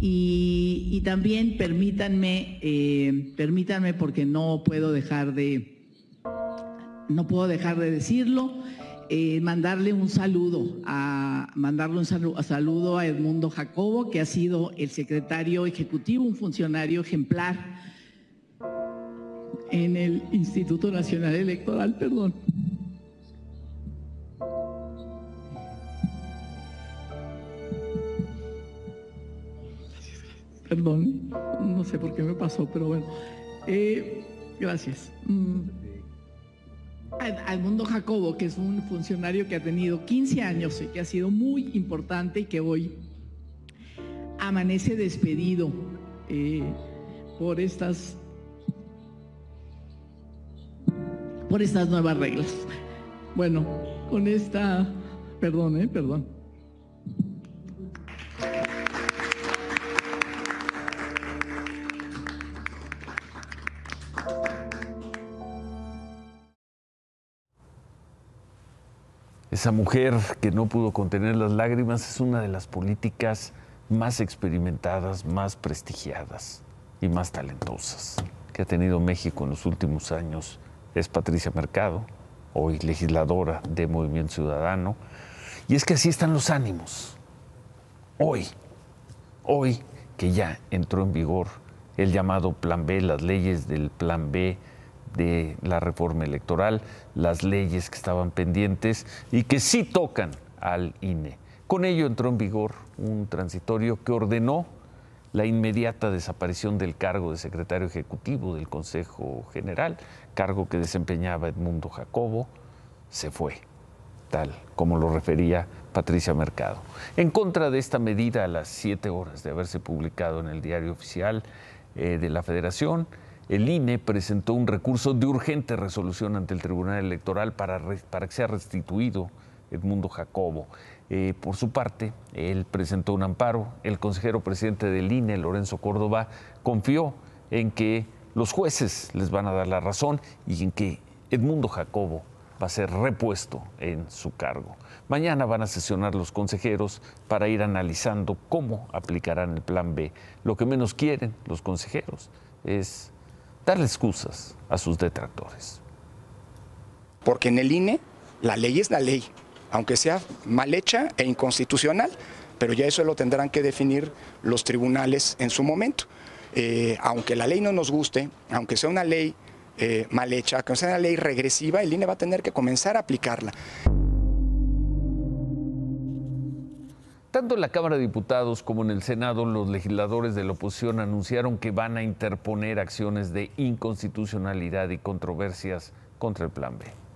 Y, también permítanme, eh, permítanme porque no puedo dejar de, no puedo dejar de decirlo, eh, mandarle un saludo a mandarle un saludo, saludo a Edmundo Jacobo, que ha sido el secretario ejecutivo, un funcionario ejemplar en el Instituto Nacional Electoral, perdón. Perdón, no sé por qué me pasó, pero bueno. Eh, gracias. Mm. Al mundo Jacobo, que es un funcionario que ha tenido 15 años y que ha sido muy importante y que hoy amanece despedido eh, por estas por estas nuevas reglas. Bueno, con esta, perdón, eh, perdón. Esa mujer que no pudo contener las lágrimas es una de las políticas más experimentadas, más prestigiadas y más talentosas que ha tenido México en los últimos años. Es Patricia Mercado, hoy legisladora de Movimiento Ciudadano. Y es que así están los ánimos. Hoy, hoy que ya entró en vigor el llamado Plan B, las leyes del Plan B, de la reforma electoral, las leyes que estaban pendientes y que sí tocan al INE. Con ello entró en vigor un transitorio que ordenó la inmediata desaparición del cargo de secretario ejecutivo del Consejo General, cargo que desempeñaba Edmundo Jacobo, se fue, tal como lo refería Patricia Mercado. En contra de esta medida, a las siete horas de haberse publicado en el diario oficial eh, de la Federación, el INE presentó un recurso de urgente resolución ante el Tribunal Electoral para, para que sea restituido Edmundo Jacobo. Eh, por su parte, él presentó un amparo. El consejero presidente del INE, Lorenzo Córdoba, confió en que los jueces les van a dar la razón y en que Edmundo Jacobo va a ser repuesto en su cargo. Mañana van a sesionar los consejeros para ir analizando cómo aplicarán el plan B. Lo que menos quieren los consejeros es darle excusas a sus detractores. Porque en el INE la ley es la ley, aunque sea mal hecha e inconstitucional, pero ya eso lo tendrán que definir los tribunales en su momento. Eh, aunque la ley no nos guste, aunque sea una ley eh, mal hecha, aunque sea una ley regresiva, el INE va a tener que comenzar a aplicarla. Tanto en la Cámara de Diputados como en el Senado, los legisladores de la oposición anunciaron que van a interponer acciones de inconstitucionalidad y controversias contra el Plan B.